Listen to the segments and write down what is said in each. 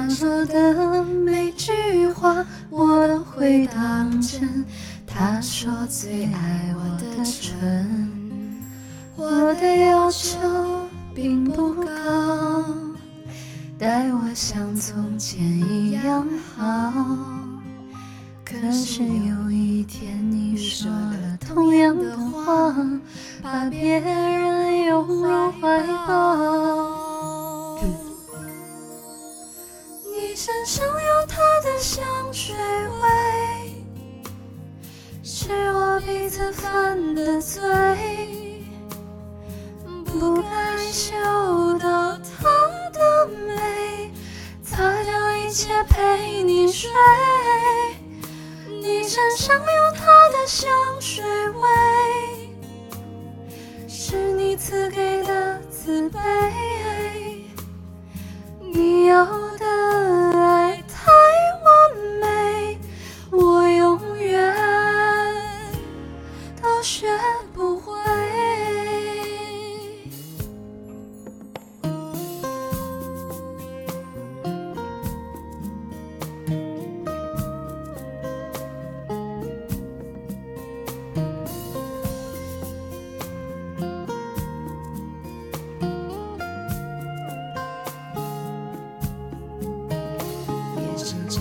他说的每句话我都会当真。他说最爱我的唇，我的要求并不高，待我像从前一样好。可是有一天你说了同样的话，把别人拥入怀抱。身上有他的香水味，是我鼻子犯的罪。不该嗅到他的美，擦掉一切陪你睡。你身上有他的香水味，是你赐给的慈悲。你要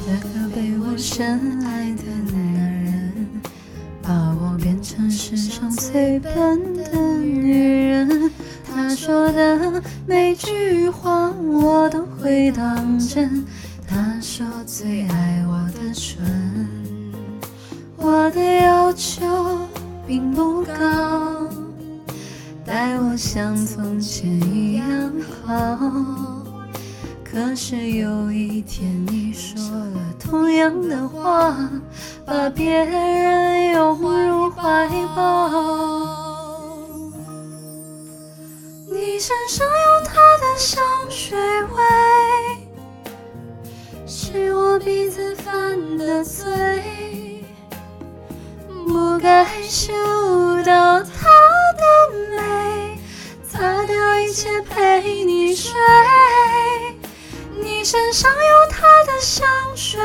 这个被我深爱的男人，把我变成世上最笨的女人。他说的每句话我都会当真。他说最爱我的唇，我的要求并不高，待我像从前一样好。可是有一天你说了同样的话，把别人拥入怀抱。你身上有他的香水味，是我鼻子犯的罪。不该嗅到他的美，擦掉一切陪你睡。身上有他的香水。